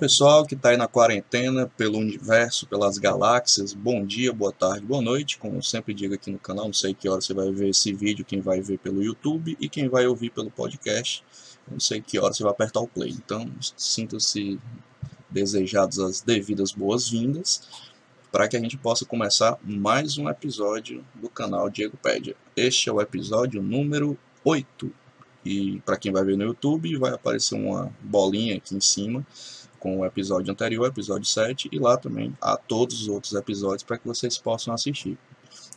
Pessoal que está aí na quarentena, pelo universo, pelas galáxias, bom dia, boa tarde, boa noite, como eu sempre digo aqui no canal, não sei que hora você vai ver esse vídeo, quem vai ver pelo YouTube e quem vai ouvir pelo podcast, não sei que hora você vai apertar o play, então sinta-se desejados as devidas boas-vindas para que a gente possa começar mais um episódio do canal Diego Pédia. Este é o episódio número 8 e para quem vai ver no YouTube, vai aparecer uma bolinha aqui em cima com o episódio anterior, episódio 7, e lá também há todos os outros episódios para que vocês possam assistir.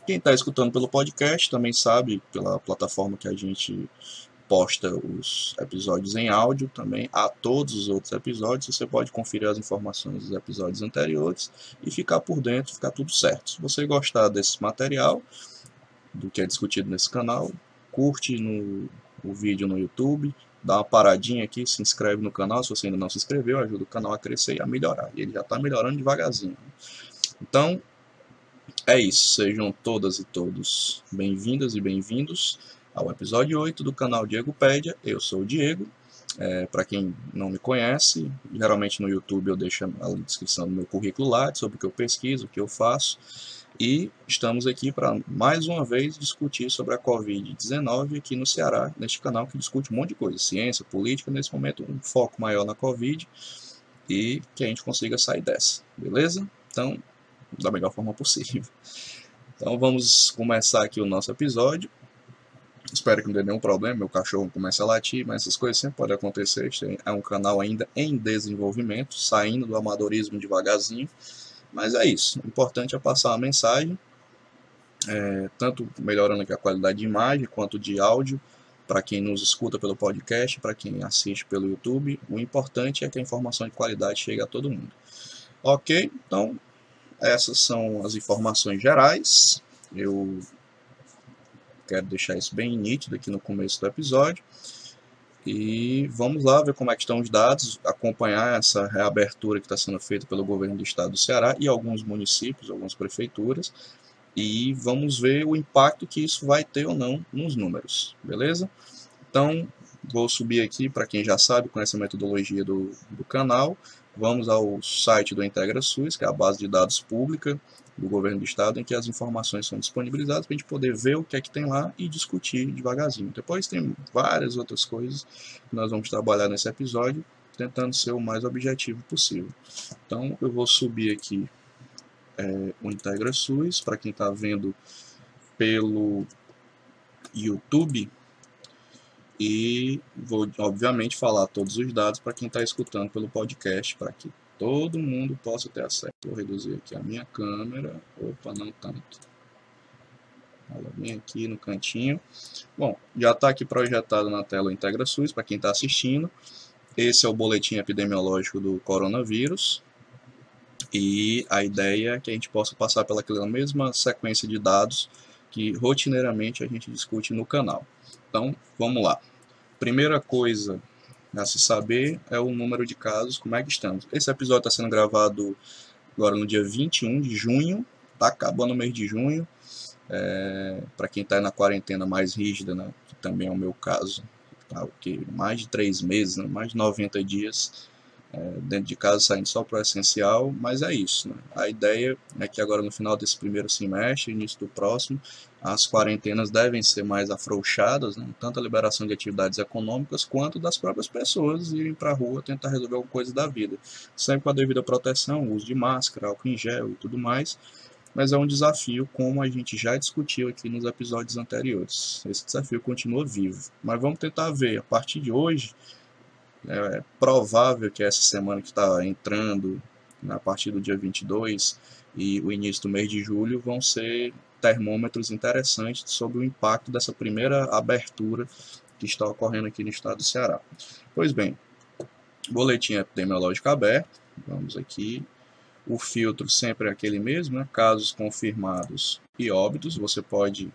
Quem está escutando pelo podcast também sabe, pela plataforma que a gente posta os episódios em áudio, também há todos os outros episódios. Você pode conferir as informações dos episódios anteriores e ficar por dentro, ficar tudo certo. Se você gostar desse material, do que é discutido nesse canal, curte no o vídeo no YouTube, dá uma paradinha aqui, se inscreve no canal, se você ainda não se inscreveu, ajuda o canal a crescer e a melhorar. E ele já está melhorando devagarzinho. Então, é isso. Sejam todas e todos bem-vindas e bem-vindos ao episódio 8 do canal Diego Pédia. Eu sou o Diego. É, Para quem não me conhece, geralmente no YouTube eu deixo a descrição do meu currículo lá, sobre o que eu pesquiso, o que eu faço. E estamos aqui para mais uma vez discutir sobre a Covid-19 aqui no Ceará, neste canal que discute um monte de coisa, ciência, política, nesse momento um foco maior na Covid e que a gente consiga sair dessa, beleza? Então, da melhor forma possível. Então vamos começar aqui o nosso episódio. Espero que não dê nenhum problema, meu cachorro comece a latir, mas essas coisas sempre podem acontecer. Este é um canal ainda em desenvolvimento, saindo do amadorismo devagarzinho. Mas é isso. O importante é passar a mensagem, é, tanto melhorando aqui a qualidade de imagem quanto de áudio, para quem nos escuta pelo podcast, para quem assiste pelo YouTube. O importante é que a informação de qualidade chegue a todo mundo. Ok? Então, essas são as informações gerais. Eu quero deixar isso bem nítido aqui no começo do episódio. E vamos lá ver como é que estão os dados, acompanhar essa reabertura que está sendo feita pelo governo do estado do Ceará e alguns municípios, algumas prefeituras, e vamos ver o impacto que isso vai ter ou não nos números, beleza? Então, vou subir aqui, para quem já sabe, conhece a metodologia do, do canal, vamos ao site do IntegraSUS, que é a base de dados pública, do governo do estado, em que as informações são disponibilizadas para a gente poder ver o que é que tem lá e discutir devagarzinho. Depois tem várias outras coisas que nós vamos trabalhar nesse episódio, tentando ser o mais objetivo possível. Então eu vou subir aqui é, o IntegraSUS, para quem está vendo pelo YouTube, e vou obviamente falar todos os dados para quem está escutando pelo podcast, para que todo mundo possa ter acesso. Vou reduzir aqui a minha câmera. Opa, não tanto. Ela vem aqui no cantinho. Bom, já está aqui projetado na tela o IntegraSUS para quem está assistindo. Esse é o boletim epidemiológico do coronavírus. E a ideia é que a gente possa passar pelaquela mesma sequência de dados que rotineiramente a gente discute no canal. Então, vamos lá. Primeira coisa a se saber é o número de casos, como é que estamos. Esse episódio está sendo gravado agora no dia 21 de junho, está acabando o mês de junho. É, Para quem está na quarentena mais rígida, né, que também é o meu caso, tá, que mais de três meses, né, mais de 90 dias dentro de casa saindo só para o essencial, mas é isso. Né? A ideia é que agora no final desse primeiro semestre, início do próximo, as quarentenas devem ser mais afrouxadas, né? tanto a liberação de atividades econômicas quanto das próprias pessoas irem para a rua tentar resolver alguma coisa da vida. Sempre com a devida proteção, uso de máscara, álcool em gel e tudo mais, mas é um desafio como a gente já discutiu aqui nos episódios anteriores. Esse desafio continua vivo, mas vamos tentar ver a partir de hoje é provável que essa semana que está entrando, a partir do dia 22 e o início do mês de julho, vão ser termômetros interessantes sobre o impacto dessa primeira abertura que está ocorrendo aqui no estado do Ceará. Pois bem, boletim epidemiológico aberto, vamos aqui. O filtro sempre é aquele mesmo, né? casos confirmados e óbitos, você pode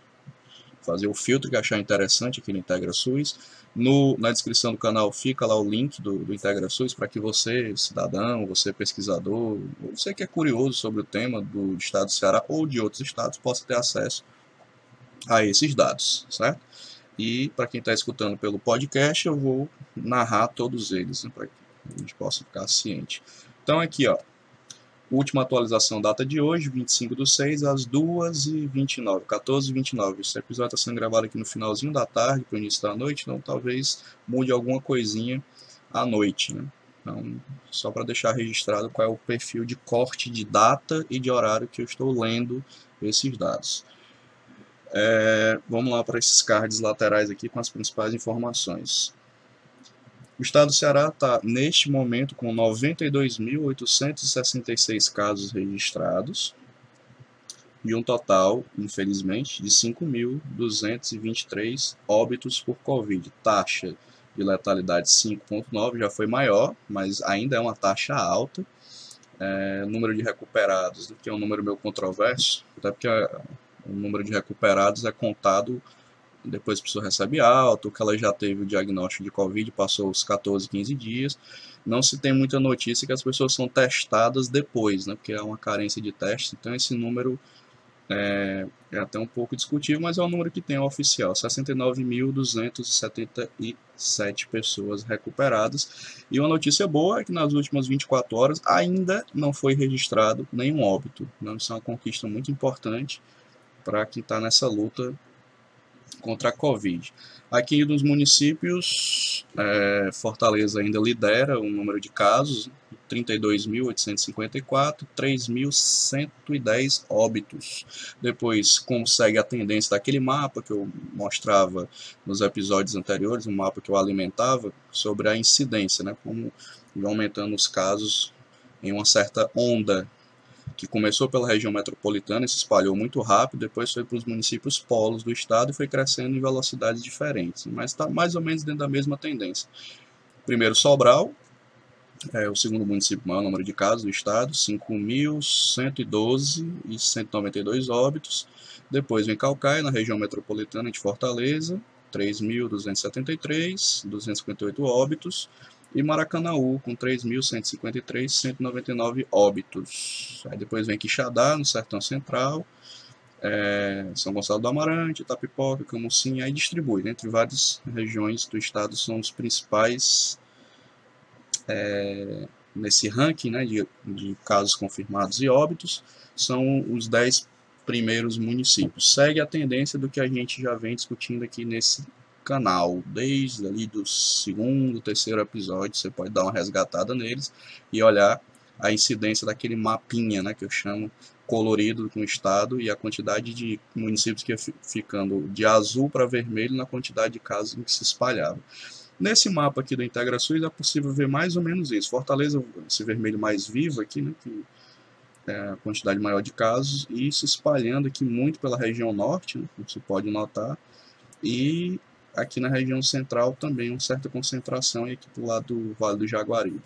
fazer o filtro que achar interessante aqui no IntegraSUS. No, na descrição do canal fica lá o link do, do IntegraSUS para que você, cidadão, você pesquisador, você que é curioso sobre o tema do estado do Ceará ou de outros estados, possa ter acesso a esses dados, certo? E para quem está escutando pelo podcast, eu vou narrar todos eles, né, para a gente possa ficar ciente. Então aqui, ó, última atualização, data de hoje, 25 do 6, às 2h29, 14h29. Esse episódio está sendo gravado aqui no finalzinho da tarde, para o início da noite, então talvez mude alguma coisinha à noite, né? Então, só para deixar registrado qual é o perfil de corte de data e de horário que eu estou lendo esses dados. É, vamos lá para esses cards laterais aqui com as principais informações. O estado do Ceará está, neste momento, com 92.866 casos registrados e um total, infelizmente, de 5.223 óbitos por Covid. Taxa de letalidade 5.9 já foi maior, mas ainda é uma taxa alta. É, número de recuperados, que é um número meio controverso, até porque o número de recuperados é contado depois a pessoa recebe alta, que ela já teve o diagnóstico de Covid, passou os 14, 15 dias. Não se tem muita notícia que as pessoas são testadas depois, né, porque é uma carência de testes, então esse número é, é até um pouco discutível, mas é o número que tem o oficial, 69.277 pessoas recuperadas. E uma notícia boa é que nas últimas 24 horas ainda não foi registrado nenhum óbito. Né? Isso é uma conquista muito importante para quem está nessa luta contra a Covid. Aqui nos municípios, é, Fortaleza ainda lidera o número de casos, 32.854, 3.110 óbitos. Depois consegue a tendência daquele mapa que eu mostrava nos episódios anteriores, um mapa que eu alimentava sobre a incidência, né, como aumentando os casos em uma certa onda que começou pela região metropolitana e se espalhou muito rápido, depois foi para os municípios polos do estado e foi crescendo em velocidades diferentes, mas está mais ou menos dentro da mesma tendência. Primeiro Sobral, é o segundo município maior número de casos do estado, 5.112 e 192 óbitos. Depois vem Calcaia, na região metropolitana de Fortaleza, 3.273, 258 óbitos e Maracanaú com 3.153, 199 óbitos. Aí depois vem Quixadá, no Sertão Central, é, São Gonçalo do Amarante, Itapipoca, Camusim, aí distribui, né, entre várias regiões do estado, são os principais é, nesse ranking né, de, de casos confirmados e óbitos, são os 10 primeiros municípios. Segue a tendência do que a gente já vem discutindo aqui nesse canal, desde ali do segundo, terceiro episódio, você pode dar uma resgatada neles e olhar a incidência daquele mapinha, né, que eu chamo colorido com o estado e a quantidade de municípios que ia ficando de azul para vermelho na quantidade de casos em que se espalhava. Nesse mapa aqui do IntegraSUS é possível ver mais ou menos isso. Fortaleza, esse vermelho mais vivo aqui, né, que é a quantidade maior de casos, e se espalhando aqui muito pela região norte, né, como você pode notar, e aqui na região central também uma certa concentração e aqui do lado do Vale do Jaguaribe.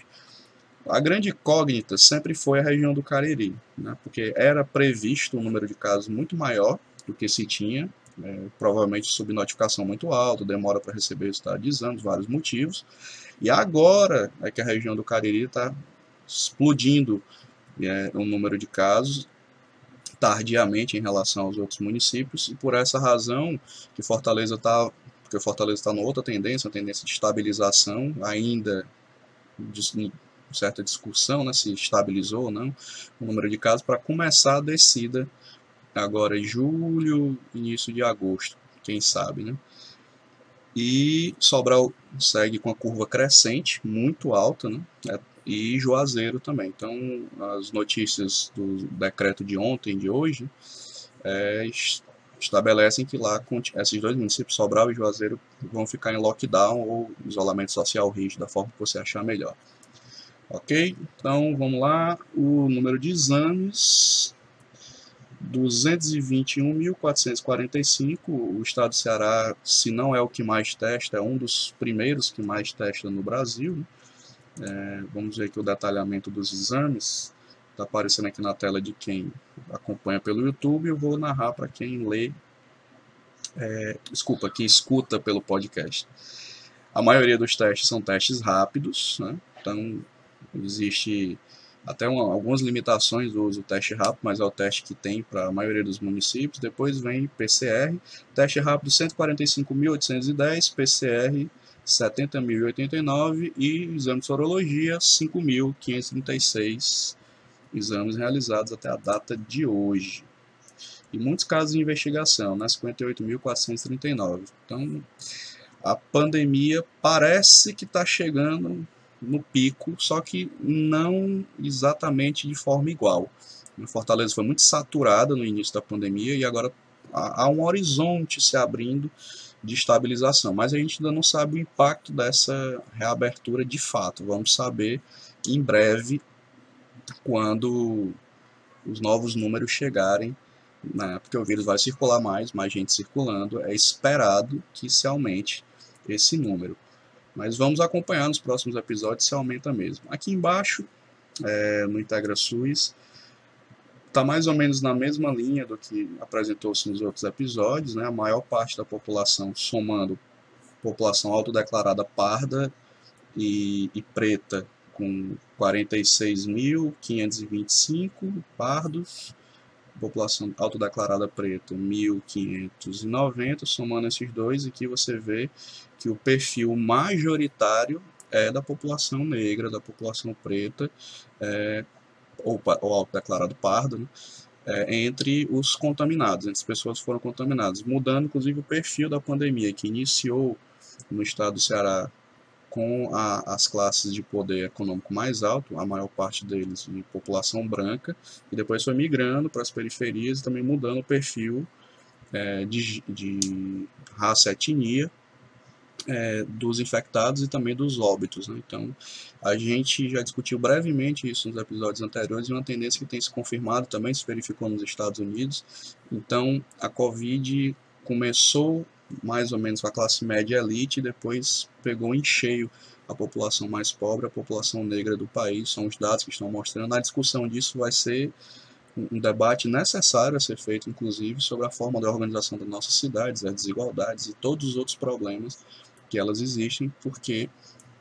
A grande incógnita sempre foi a região do Cariri, né, porque era previsto um número de casos muito maior do que se tinha, é, provavelmente sob notificação muito alta, demora para receber resultado de exames, vários motivos, e agora é que a região do Cariri está explodindo é, o número de casos tardiamente em relação aos outros municípios, e por essa razão que Fortaleza está porque Fortaleza está numa outra tendência, uma tendência de estabilização, ainda de certa discussão né, se estabilizou ou não o número de casos, para começar a descida agora em julho, início de agosto, quem sabe, né? E Sobral segue com a curva crescente, muito alta, né? É, e Juazeiro também. Então, as notícias do decreto de ontem, de hoje, é, estabelecem que lá esses dois municípios, Sobral e Juazeiro, vão ficar em lockdown ou isolamento social rígido, da forma que você achar melhor. Ok? Então vamos lá. O número de exames: 221.445. O estado do Ceará, se não é o que mais testa, é um dos primeiros que mais testa no Brasil. Né? É, vamos ver aqui o detalhamento dos exames. Está aparecendo aqui na tela de quem acompanha pelo YouTube. Eu vou narrar para quem lê, é, desculpa, quem escuta pelo podcast. A maioria dos testes são testes rápidos, né? então existe até uma, algumas limitações do uso do teste rápido, mas é o teste que tem para a maioria dos municípios. Depois vem PCR, teste rápido 145.810, PCR 70.089 e exame de sorologia 5.536 exames realizados até a data de hoje. E muitos casos de investigação, né? 58.439. Então, a pandemia parece que está chegando no pico, só que não exatamente de forma igual. A Fortaleza foi muito saturada no início da pandemia e agora há um horizonte se abrindo de estabilização, mas a gente ainda não sabe o impacto dessa reabertura de fato. Vamos saber em breve quando os novos números chegarem, né, porque o vírus vai circular mais, mais gente circulando, é esperado que se aumente esse número. Mas vamos acompanhar nos próximos episódios se aumenta mesmo. Aqui embaixo, é, no Integra SUS, está mais ou menos na mesma linha do que apresentou-se nos outros episódios. Né? A maior parte da população, somando população autodeclarada parda e, e preta, com 46.525 pardos, população autodeclarada preta 1.590, somando esses dois, aqui você vê que o perfil majoritário é da população negra, da população preta, é, ou, ou autodeclarado pardo, né, é, entre os contaminados, entre as pessoas que foram contaminadas, mudando inclusive o perfil da pandemia, que iniciou no estado do Ceará com a, as classes de poder econômico mais alto, a maior parte deles de população branca, e depois foi migrando para as periferias e também mudando o perfil é, de, de raça etnia é, dos infectados e também dos óbitos. Né? Então, a gente já discutiu brevemente isso nos episódios anteriores, e uma tendência que tem se confirmado também, se verificou nos Estados Unidos. Então, a Covid começou mais ou menos com a classe média elite, e depois pegou em cheio a população mais pobre, a população negra do país, são os dados que estão mostrando. A discussão disso vai ser um debate necessário a ser feito, inclusive, sobre a forma de organização das nossas cidades, as desigualdades e todos os outros problemas que elas existem, porque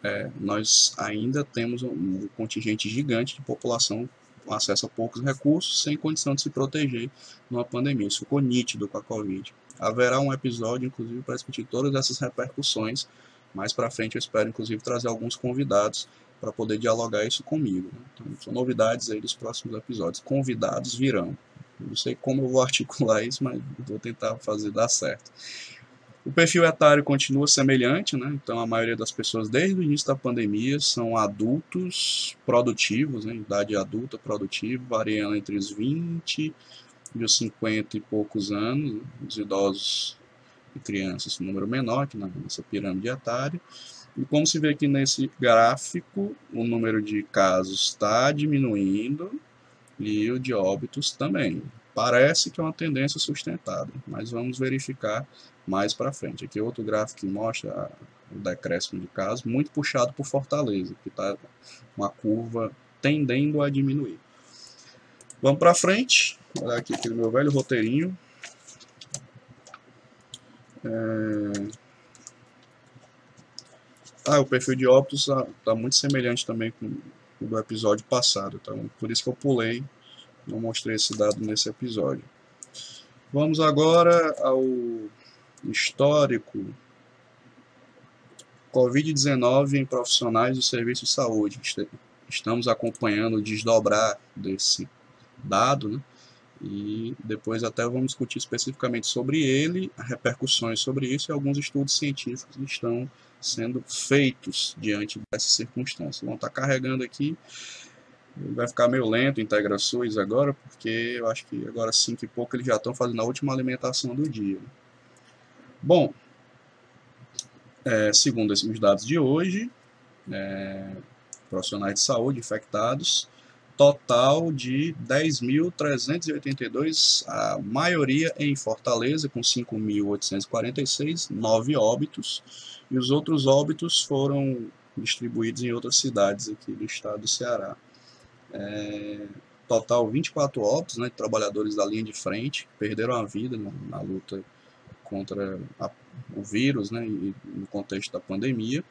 é, nós ainda temos um contingente gigante de população com acesso a poucos recursos, sem condição de se proteger numa pandemia. Isso ficou nítido com a Covid. Haverá um episódio, inclusive, para discutir todas essas repercussões. Mais para frente, eu espero, inclusive, trazer alguns convidados para poder dialogar isso comigo. Né? Então, são novidades aí dos próximos episódios. Convidados virão. Não sei como eu vou articular isso, mas vou tentar fazer dar certo. O perfil etário continua semelhante, né? então a maioria das pessoas desde o início da pandemia são adultos produtivos, né? idade adulta produtiva, variando entre os 20 de 50 e poucos anos, os idosos e crianças, um número menor que nessa pirâmide etária. E como se vê aqui nesse gráfico, o número de casos está diminuindo e o de óbitos também. Parece que é uma tendência sustentada, mas vamos verificar mais para frente. Aqui outro gráfico que mostra o decréscimo de casos, muito puxado por Fortaleza, que está uma curva tendendo a diminuir. Vamos para frente. Olha aqui aquele meu velho roteirinho. É... Ah, o perfil de óbitos está tá muito semelhante também com o do episódio passado, então por isso que eu pulei, não mostrei esse dado nesse episódio. Vamos agora ao histórico Covid-19 em profissionais do serviço de saúde. Estamos acompanhando o desdobrar desse dado, né? E depois até vamos discutir especificamente sobre ele, repercussões sobre isso e alguns estudos científicos que estão sendo feitos diante dessa circunstância. Vão estar carregando aqui, vai ficar meio lento integrações agora, porque eu acho que agora 5 e pouco eles já estão fazendo a última alimentação do dia. Bom, é, segundo os dados de hoje, é, profissionais de saúde infectados, total de 10.382, a maioria em Fortaleza, com 5.846, nove óbitos, e os outros óbitos foram distribuídos em outras cidades aqui do estado do Ceará. É, total 24 óbitos, né, trabalhadores da linha de frente, perderam a vida na, na luta contra a, o vírus, né, e no contexto da pandemia.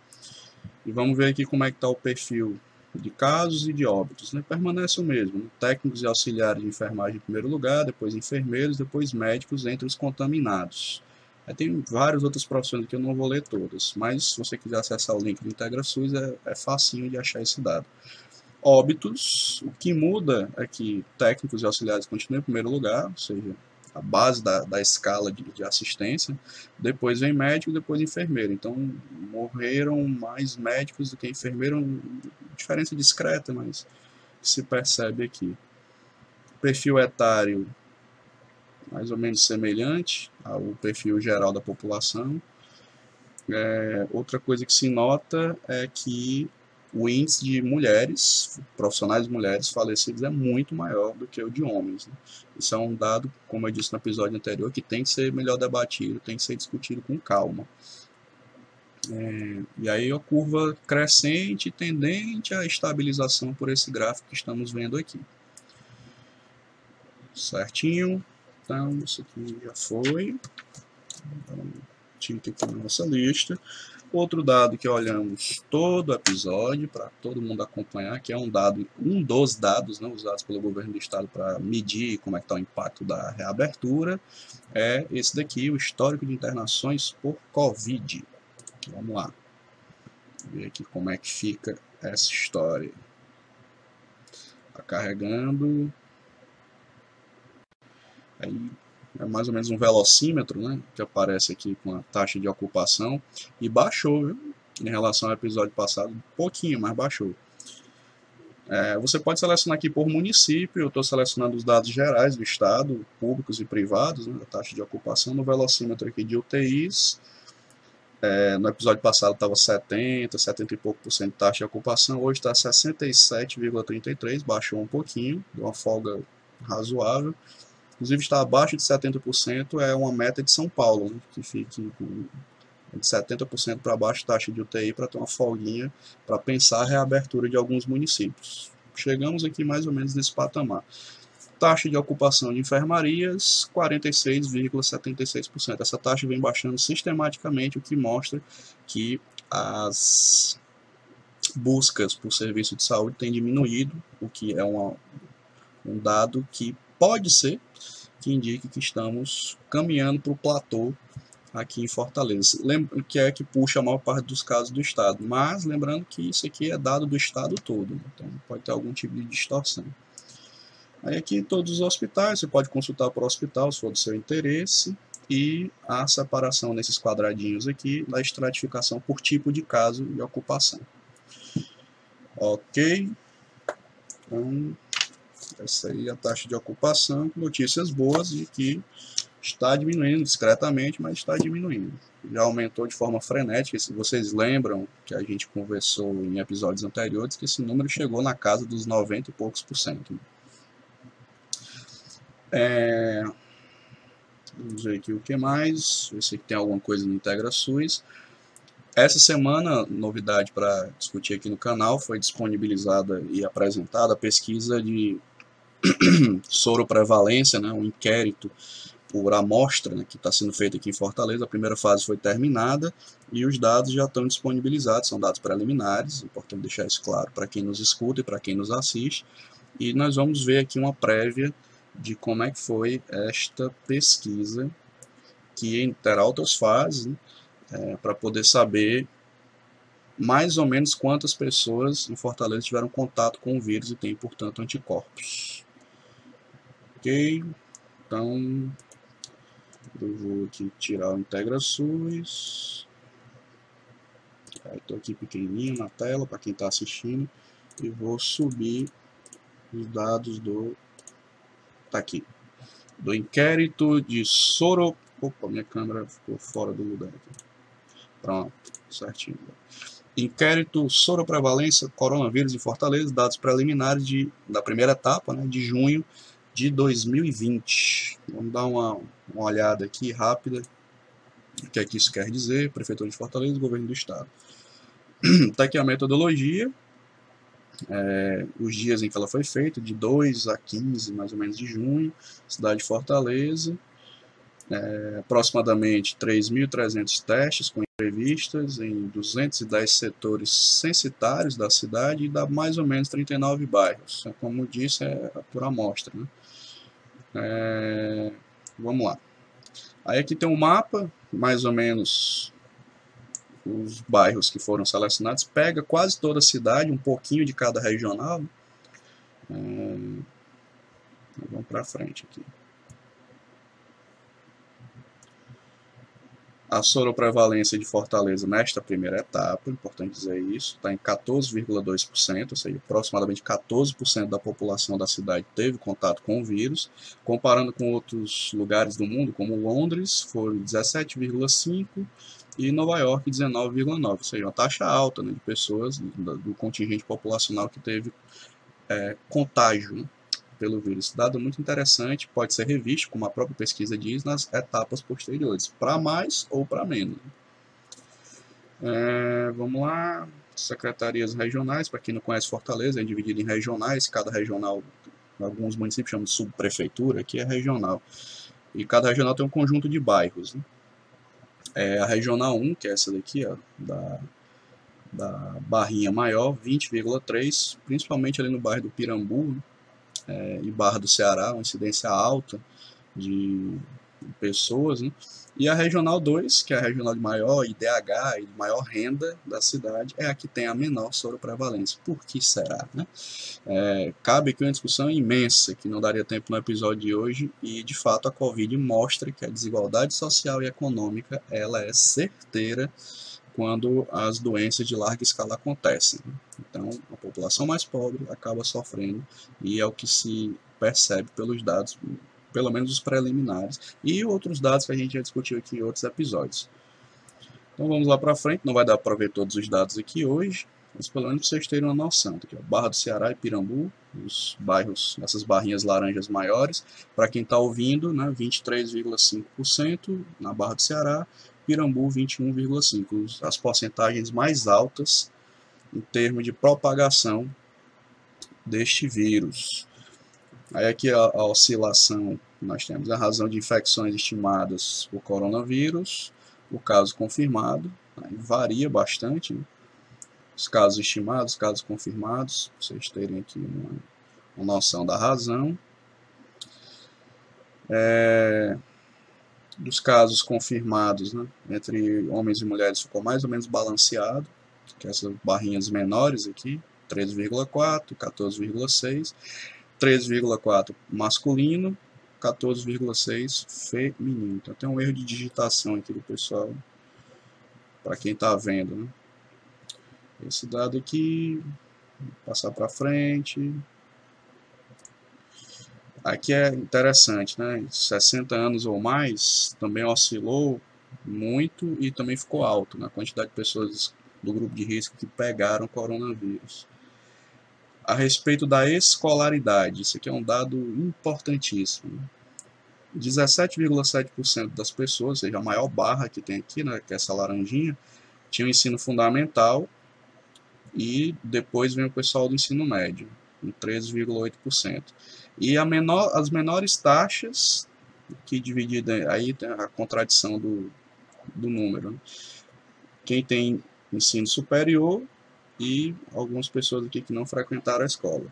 E vamos ver aqui como é que está o perfil de casos e de óbitos, né, permanece o mesmo. Né? Técnicos e auxiliares de enfermagem em primeiro lugar, depois enfermeiros, depois médicos entre os contaminados. Aí tem várias outras profissões que eu não vou ler todas, mas se você quiser acessar o link do IntegraSUS, é, é facinho de achar esse dado. Óbitos, o que muda é que técnicos e auxiliares continuam em primeiro lugar, ou seja, a base da, da escala de, de, assistência, depois vem médico, depois enfermeiro. Então, morreram mais médicos do que enfermeiros, diferença discreta, mas se percebe aqui. Perfil etário, mais ou menos semelhante ao perfil geral da população. É, outra coisa que se nota é que o índice de mulheres, profissionais mulheres falecidas é muito maior do que o de homens. Né? Isso é um dado, como eu disse no episódio anterior, que tem que ser melhor debatido, tem que ser discutido com calma. É, e aí a curva crescente tendente à estabilização por esse gráfico que estamos vendo aqui. Certinho. Então, isso aqui já foi. Então, tinha aqui na nossa lista. Outro dado que olhamos todo episódio para todo mundo acompanhar, que é um dado, um dos dados né, usados pelo governo do estado para medir como é está o impacto da reabertura, é esse daqui, o histórico de internações por Covid. Vamos lá. Ver aqui como é que fica essa história. Está carregando. Aí é mais ou menos um velocímetro, né, que aparece aqui com a taxa de ocupação, e baixou, viu, em relação ao episódio passado, um pouquinho, mas baixou. É, você pode selecionar aqui por município, eu estou selecionando os dados gerais do estado, públicos e privados, né, a taxa de ocupação no velocímetro aqui de UTIs, é, no episódio passado estava 70, 70 e pouco por cento de taxa de ocupação, hoje está 67,33, baixou um pouquinho, deu uma folga razoável. Inclusive está abaixo de 70%, é uma meta de São Paulo, né, que fique de 70% para baixo taxa de UTI para ter uma folguinha para pensar a reabertura de alguns municípios. Chegamos aqui mais ou menos nesse patamar. Taxa de ocupação de enfermarias, 46,76%. Essa taxa vem baixando sistematicamente, o que mostra que as buscas por serviço de saúde têm diminuído, o que é uma, um dado que pode ser que indique que estamos caminhando para o platô aqui em Fortaleza, que é que puxa a maior parte dos casos do estado. Mas lembrando que isso aqui é dado do estado todo, então pode ter algum tipo de distorção. Aí aqui todos os hospitais, você pode consultar para o hospital se for do seu interesse e a separação nesses quadradinhos aqui da estratificação por tipo de caso e ocupação. Ok. Então, essa aí é a taxa de ocupação, notícias boas de que está diminuindo discretamente, mas está diminuindo. Já aumentou de forma frenética, se vocês lembram que a gente conversou em episódios anteriores, que esse número chegou na casa dos 90 e poucos por cento. É... Vamos ver aqui o que mais, ver se tem alguma coisa no IntegraSUS. Essa semana, novidade para discutir aqui no canal, foi disponibilizada e apresentada a pesquisa de soroprevalência, né, um inquérito por amostra né, que está sendo feito aqui em Fortaleza. A primeira fase foi terminada e os dados já estão disponibilizados, são dados preliminares, importante deixar isso claro para quem nos escuta e para quem nos assiste. E nós vamos ver aqui uma prévia de como é que foi esta pesquisa, que terá outras fases, né, é, para poder saber mais ou menos quantas pessoas em Fortaleza tiveram contato com o vírus e têm, portanto, anticorpos. Ok? Então, eu vou aqui tirar o IntegraSUS. Estou aqui pequenininho na tela para quem está assistindo. E vou subir os dados do... Tá aqui. Do inquérito de Soro... Opa, minha câmera ficou fora do lugar aqui. Pronto, certinho. Inquérito soroprevalência coronavírus em Fortaleza, dados preliminares de, da primeira etapa, né, de junho de 2020. Vamos dar uma, uma olhada aqui rápida. O que é que isso quer dizer? Prefeitura de Fortaleza, Governo do Estado. Está aqui a metodologia. É, os dias em que ela foi feita, de 2 a 15, mais ou menos, de junho. Cidade de Fortaleza. É, aproximadamente 3.300 testes com entrevistas em 210 setores censitários da cidade e dá mais ou menos 39 bairros. É, como disse, é por amostra. Né? É, vamos lá. Aí aqui tem um mapa mais ou menos os bairros que foram selecionados, pega quase toda a cidade, um pouquinho de cada regional. É, vamos para frente aqui. A soroprevalência de Fortaleza nesta primeira etapa, importante dizer isso, está em 14,2%, ou seja, aproximadamente 14% da população da cidade teve contato com o vírus. Comparando com outros lugares do mundo, como Londres, foi 17,5% e Nova York 19,9%, ou seja, uma taxa alta né, de pessoas do, do contingente populacional que teve é, contágio. Né? Pelo vírus. Dado muito interessante, pode ser revisto, como a própria pesquisa diz, nas etapas posteriores, para mais ou para menos. É, vamos lá, secretarias regionais, para quem não conhece Fortaleza, é dividido em regionais, cada regional, alguns municípios chamam de subprefeitura, aqui é regional. E cada regional tem um conjunto de bairros. Né? É, a regional 1, que é essa daqui, ó, da, da barrinha maior, 20,3, principalmente ali no bairro do Pirambu, né? É, e Barra do Ceará, uma incidência alta de pessoas, né? E a Regional 2, que é a regional de maior IDH e de maior renda da cidade, é a que tem a menor soroprevalência. Por que será? Né? É, cabe aqui uma discussão imensa, que não daria tempo no episódio de hoje, e de fato a Covid mostra que a desigualdade social e econômica ela é certeira quando as doenças de larga escala acontecem. Então, a população mais pobre acaba sofrendo e é o que se percebe pelos dados, pelo menos os preliminares, e outros dados que a gente já discutiu aqui em outros episódios. Então vamos lá para frente, não vai dar para ver todos os dados aqui hoje, mas pelo menos vocês terem uma noção. Aqui, ó, Barra do Ceará e Pirambu, os bairros, essas barrinhas laranjas maiores. Para quem está ouvindo, né, 23,5% na Barra do Ceará Pirambu 21,5%, as porcentagens mais altas em termos de propagação deste vírus. Aí aqui a, a oscilação, nós temos a razão de infecções estimadas por coronavírus, o caso confirmado, varia bastante, né? Os casos estimados, casos confirmados, vocês terem aqui uma, uma noção da razão. É, dos casos confirmados né, entre homens e mulheres ficou mais ou menos balanceado, que essas barrinhas menores aqui, 13,4, 14,6, 13,4 masculino, 14,6 feminino. Então tem um erro de digitação aqui do pessoal, para quem está vendo. Né? Esse dado aqui, passar para frente. Aqui é interessante, né? 60 anos ou mais também oscilou muito e também ficou alto na né? quantidade de pessoas do grupo de risco que pegaram coronavírus. A respeito da escolaridade, isso aqui é um dado importantíssimo. 17,7% das pessoas, ou seja, a maior barra que tem aqui, né, que é essa laranjinha, tinha ensino fundamental e depois vem o pessoal do ensino médio, com 13,8%. E a menor, as menores taxas, que dividida aí tem a contradição do, do número. Né? Quem tem ensino superior e algumas pessoas aqui que não frequentaram a escola.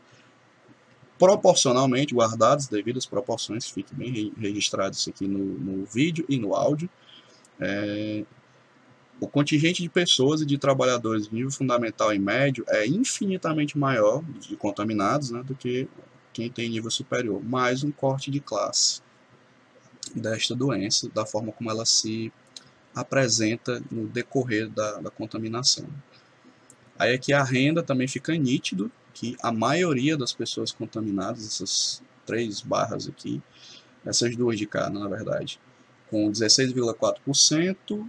Proporcionalmente, guardadas devidas proporções, fique bem registrado isso aqui no, no vídeo e no áudio, é, o contingente de pessoas e de trabalhadores de nível fundamental e médio é infinitamente maior de contaminados né, do que quem tem nível superior, mais um corte de classe desta doença, da forma como ela se apresenta no decorrer da, da contaminação. Aí aqui a renda também fica nítido que a maioria das pessoas contaminadas, essas três barras aqui, essas duas de cá, na verdade, com 16,4%,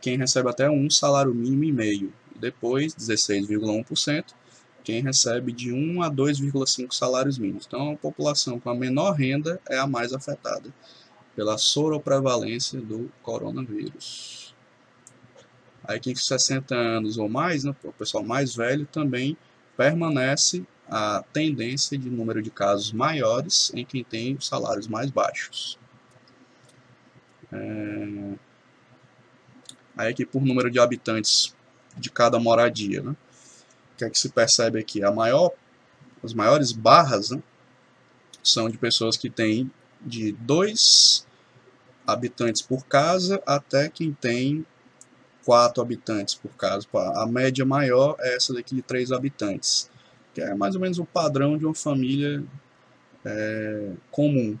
quem recebe até um salário mínimo e meio, depois 16,1%, quem recebe de 1 a 2,5 salários mínimos. Então, a população com a menor renda é a mais afetada pela soroprevalência do coronavírus. Aí, quem tem 60 anos ou mais, né, o pessoal mais velho, também permanece a tendência de número de casos maiores em quem tem salários mais baixos. É... Aí aqui por número de habitantes de cada moradia, né? que é que se percebe aqui? A maior, as maiores barras né, são de pessoas que têm de dois habitantes por casa até quem tem 4 habitantes por casa. A média maior é essa daqui de 3 habitantes, que é mais ou menos o padrão de uma família é, comum.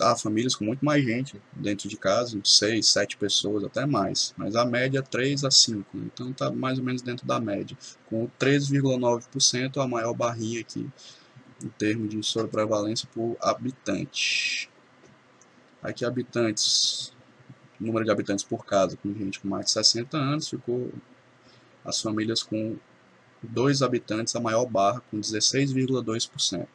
Há famílias com muito mais gente dentro de casa, 6, 7 pessoas, até mais. Mas a média é 3 a 5, né? então está mais ou menos dentro da média. Com 13,9% a maior barrinha aqui em termos de sobreprevalência por habitante. Aqui habitantes número de habitantes por casa, com gente com mais de 60 anos, ficou as famílias com dois habitantes a maior barra, com 16,2%.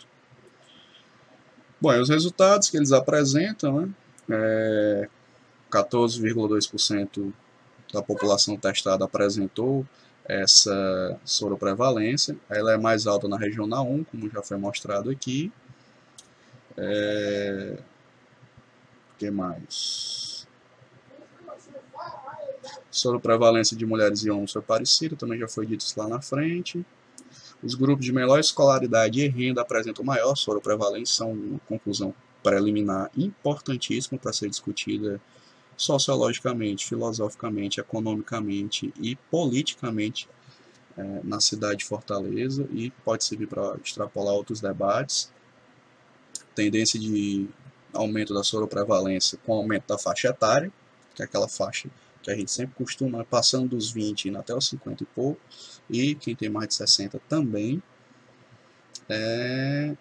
Bom, e os resultados que eles apresentam, né? É, 14,2% da população testada apresentou essa soroprevalência. Ela é mais alta na região na 1, como já foi mostrado aqui. É... O que mais? prevalência de mulheres e homens foi parecida, também já foi dito isso lá na frente. Os grupos de menor escolaridade e renda apresentam maior prevalência, são uma conclusão preliminar importantíssima para ser discutida sociologicamente, filosoficamente, economicamente e politicamente é, na cidade de Fortaleza e pode servir para extrapolar outros debates. Tendência de aumento da soroprevalência com aumento da faixa etária, que é aquela faixa que a gente sempre costuma, passando dos 20 indo até os 50 e pouco, e quem tem mais de 60 também. É...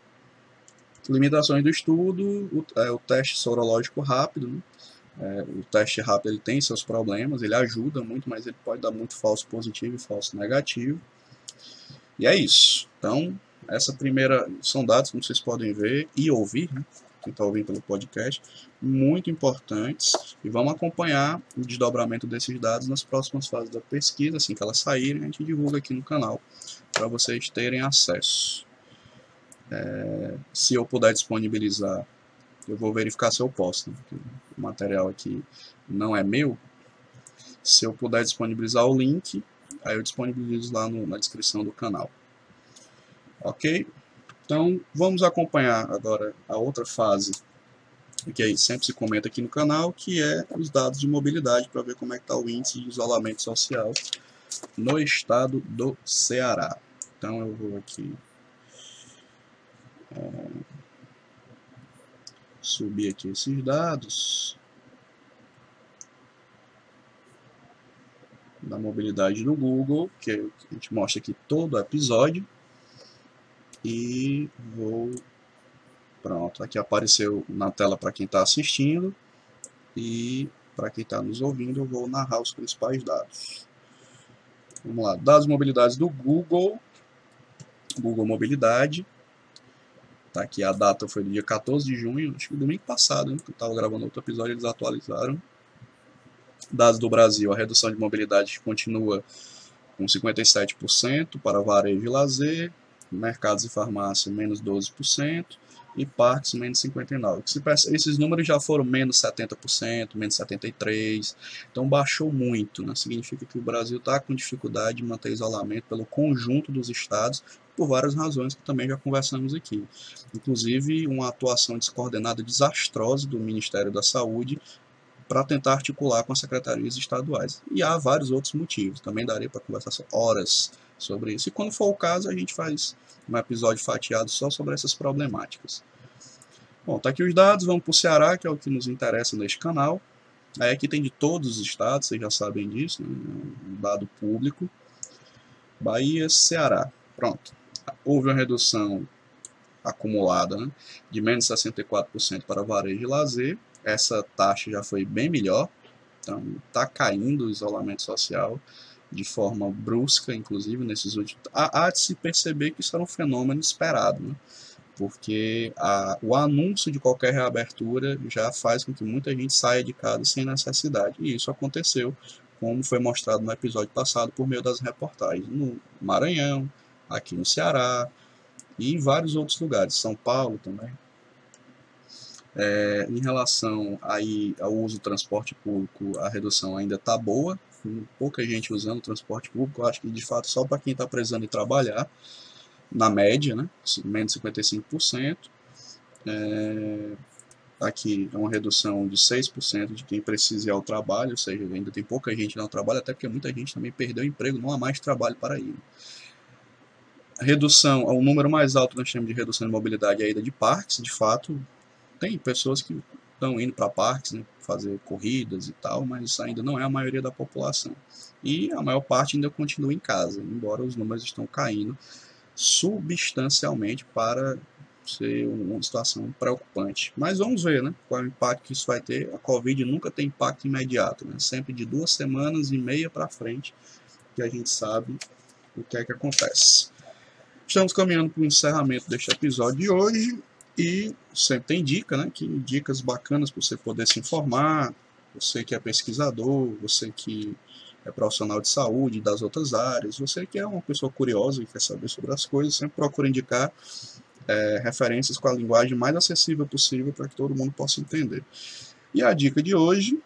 Limitações do estudo, o, é, o teste sorológico rápido, né? é, o teste rápido ele tem seus problemas, ele ajuda muito, mas ele pode dar muito falso positivo e falso negativo. E é isso. Então, essa primeira são dados, como vocês podem ver e ouvir, né? Quem está ouvindo pelo podcast, muito importantes e vamos acompanhar o desdobramento desses dados nas próximas fases da pesquisa, assim que elas saírem, a gente divulga aqui no canal para vocês terem acesso. É, se eu puder disponibilizar, eu vou verificar se eu posso, né, o material aqui não é meu. Se eu puder disponibilizar o link, aí eu disponibilizo lá no, na descrição do canal. Ok? Então, vamos acompanhar agora a outra fase que aí sempre se comenta aqui no canal, que é os dados de mobilidade, para ver como é que está o índice de isolamento social no estado do Ceará. Então eu vou aqui é, subir aqui esses dados da mobilidade do Google, que a gente mostra aqui todo o episódio e vou pronto, aqui apareceu na tela para quem está assistindo. E para quem está nos ouvindo eu vou narrar os principais dados. Vamos lá, dados mobilidades do Google. Google Mobilidade. Tá aqui a data foi do dia 14 de junho, acho que domingo passado, né, que eu estava gravando outro episódio, eles atualizaram. Dados do Brasil, a redução de mobilidade continua com 57% para varejo e lazer, mercados e farmácia menos 12% e parques menos 59%. Esses números já foram menos 70%, menos 73%, então baixou muito. Né? Significa que o Brasil está com dificuldade de manter isolamento pelo conjunto dos estados, por várias razões que também já conversamos aqui. Inclusive, uma atuação descoordenada desastrosa do Ministério da Saúde para tentar articular com as secretarias estaduais. E há vários outros motivos, também daria para conversar horas sobre isso. E quando for o caso, a gente faz um episódio fatiado só sobre essas problemáticas. Bom, tá aqui os dados, vamos para o Ceará, que é o que nos interessa neste canal. Aí aqui tem de todos os estados, vocês já sabem disso, né? um dado público. Bahia, Ceará. Pronto. Houve uma redução acumulada né? de menos 64% para varejo e lazer. Essa taxa já foi bem melhor. Então, está caindo o isolamento social de forma brusca, inclusive, nesses últimos... Há, há de se perceber que isso era um fenômeno esperado, né? porque a, o anúncio de qualquer reabertura já faz com que muita gente saia de casa sem necessidade. E isso aconteceu, como foi mostrado no episódio passado, por meio das reportagens no Maranhão, aqui no Ceará e em vários outros lugares, São Paulo também. É, em relação aí ao uso do transporte público, a redução ainda está boa, pouca gente usando transporte público, acho que de fato só para quem está precisando ir trabalhar, na média, né, menos 55%. É, aqui é uma redução de 6% de quem precisa ir ao trabalho, ou seja, ainda tem pouca gente no trabalho, até porque muita gente também perdeu o emprego, não há mais trabalho para ir. Redução, o número mais alto nós chamamos de redução de mobilidade é a ida de parques, de fato, tem pessoas que estão indo para parques, né, fazer corridas e tal, mas ainda não é a maioria da população. E a maior parte ainda continua em casa, embora os números estão caindo substancialmente para ser uma situação preocupante. Mas vamos ver né, qual é o impacto que isso vai ter. A Covid nunca tem impacto imediato, né? sempre de duas semanas e meia para frente que a gente sabe o que é que acontece. Estamos caminhando para o encerramento deste episódio de hoje e sempre tem dica, né? Que dicas bacanas para você poder se informar, você que é pesquisador, você que é profissional de saúde, das outras áreas, você que é uma pessoa curiosa e quer saber sobre as coisas, sempre procura indicar é, referências com a linguagem mais acessível possível para que todo mundo possa entender. E a dica de hoje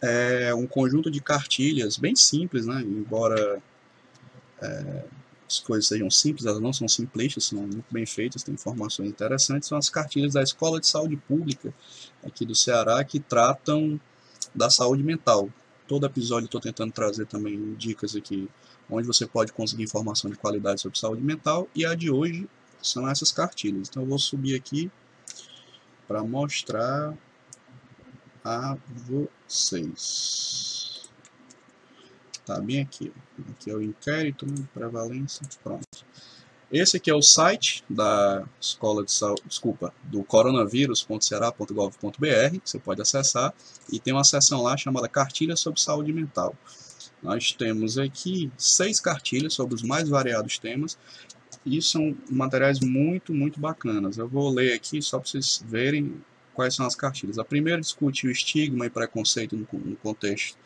é um conjunto de cartilhas bem simples, né? embora é, as coisas sejam simples, elas não são simplistas, são muito bem feitas, têm informações interessantes, são as cartilhas da Escola de Saúde Pública aqui do Ceará que tratam da saúde mental. Todo episódio estou tentando trazer também dicas aqui onde você pode conseguir informação de qualidade sobre saúde mental e a de hoje são essas cartilhas. Então eu vou subir aqui para mostrar a vocês. Tá bem aqui. Aqui é o inquérito, prevalência, pronto. Esse aqui é o site da escola de saúde, desculpa, do coronavírus.ceará.gov.br, você pode acessar, e tem uma seção lá chamada Cartilha sobre Saúde Mental. Nós temos aqui seis cartilhas sobre os mais variados temas, e são materiais muito, muito bacanas. Eu vou ler aqui só para vocês verem quais são as cartilhas. A primeira discute o estigma e preconceito no contexto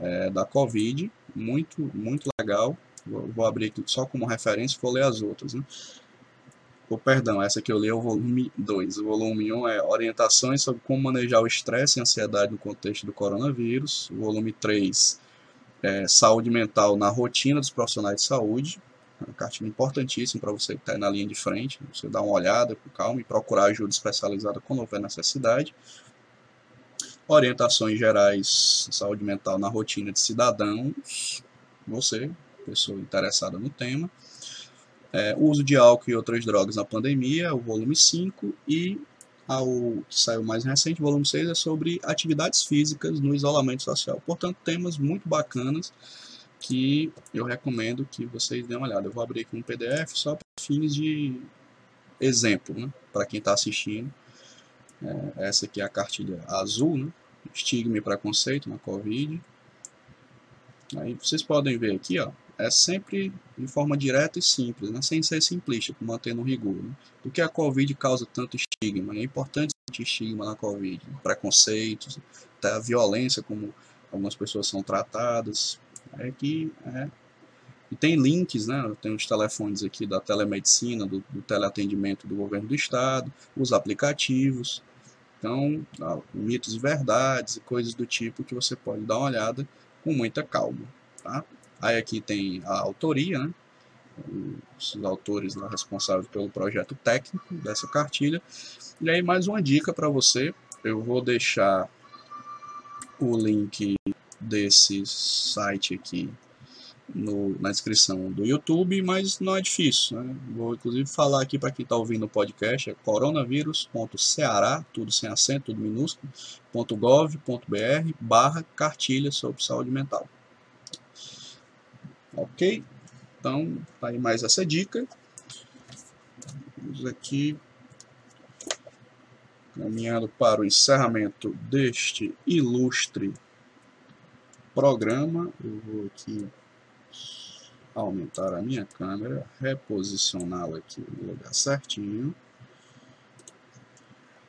é, da Covid, muito, muito legal. Vou, vou, abrir aqui só como referência e vou ler as outras. Né? Oh, perdão, essa que eu li é o volume 2. O volume 1 um é Orientações sobre como manejar o estresse e ansiedade no contexto do coronavírus. O volume 3 é Saúde mental na rotina dos profissionais de saúde. É uma cartilha importantíssima para você que está na linha de frente, você dar uma olhada com calma e procurar ajuda especializada quando houver necessidade. Orientações gerais de saúde mental na rotina de cidadãos, você, pessoa interessada no tema. É, uso de álcool e outras drogas na pandemia, o volume 5, e ao que saiu mais recente, o volume 6, é sobre atividades físicas no isolamento social. Portanto, temas muito bacanas que eu recomendo que vocês dêem uma olhada. Eu vou abrir aqui um PDF só para fins de exemplo, né? para quem está assistindo. É, essa aqui é a cartilha azul, né? Estigma e preconceito na Covid. Aí vocês podem ver aqui, ó, é sempre de forma direta e simples, né? sem ser simplista, mantendo o rigor. Né? Por que a Covid causa tanto estigma? É importante sentir estigma na Covid, preconceitos, até a violência, como algumas pessoas são tratadas, é que é, e tem links, né? Tem os telefones aqui da telemedicina, do, do teleatendimento do governo do estado, os aplicativos. Então, mitos e verdades e coisas do tipo que você pode dar uma olhada com muita calma, tá? Aí aqui tem a autoria, né? Os autores lá responsáveis pelo projeto técnico dessa cartilha. E aí mais uma dica para você. Eu vou deixar o link desse site aqui no, na descrição do YouTube, mas não é difícil. Né? Vou inclusive falar aqui para quem está ouvindo o podcast, é coronavírus.ceará, tudo sem acento, tudo minúsculo, .gov.br barra cartilha sobre saúde mental. Ok? Então, tá aí mais essa dica. Vamos aqui caminhando para o encerramento deste ilustre programa. Eu vou aqui aumentar a minha câmera, reposicioná-la aqui no lugar certinho.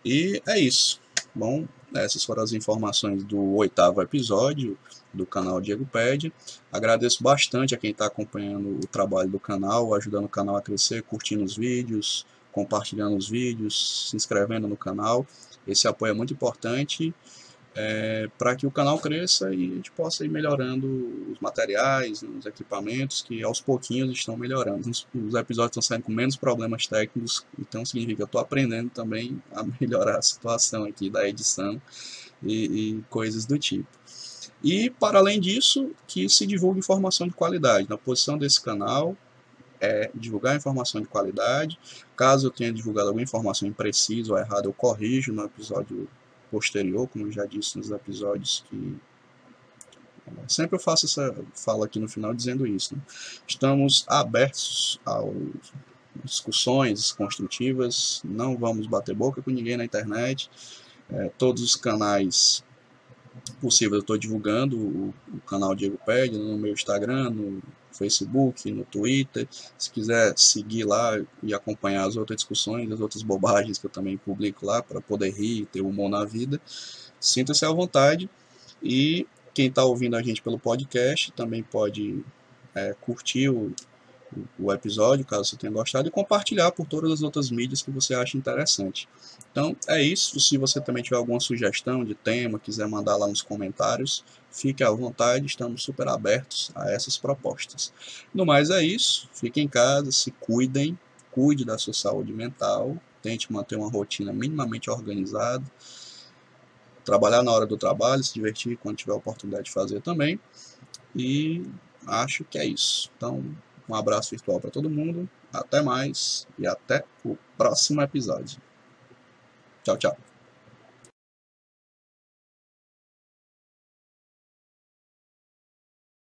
E é isso. Bom, essas foram as informações do oitavo episódio do canal Diego Pede. Agradeço bastante a quem está acompanhando o trabalho do canal, ajudando o canal a crescer, curtindo os vídeos, compartilhando os vídeos, se inscrevendo no canal. Esse apoio é muito importante é, para que o canal cresça e a gente possa ir melhorando os materiais, os equipamentos que aos pouquinhos estão melhorando. Os, os episódios estão saindo com menos problemas técnicos, então significa que eu estou aprendendo também a melhorar a situação aqui da edição e, e coisas do tipo. E, para além disso, que se divulgue informação de qualidade. Na posição desse canal é divulgar informação de qualidade. Caso eu tenha divulgado alguma informação imprecisa ou errada, eu corrijo no episódio posterior, como já disse nos episódios que sempre eu faço essa fala aqui no final dizendo isso. Né? Estamos abertos a discussões construtivas, não vamos bater boca com ninguém na internet. É, todos os canais possíveis eu estou divulgando o, o, canal Diego Pede no meu Instagram, no Facebook, no Twitter. Se quiser seguir lá e acompanhar as outras discussões, as outras bobagens que eu também publico lá para poder rir e ter humor na vida, sinta-se à vontade. E quem está ouvindo a gente pelo podcast também pode é, curtir o, o episódio, caso você tenha gostado, e compartilhar por todas as outras mídias que você acha interessante. Então é isso. Se você também tiver alguma sugestão de tema, quiser mandar lá nos comentários, fique à vontade, estamos super abertos a essas propostas. No mais é isso. Fiquem em casa, se cuidem, cuide da sua saúde mental, tente manter uma rotina minimamente organizada, trabalhar na hora do trabalho, se divertir quando tiver a oportunidade de fazer também. E acho que é isso. Então, um abraço virtual para todo mundo. Até mais e até o próximo episódio. Tchau, tchau.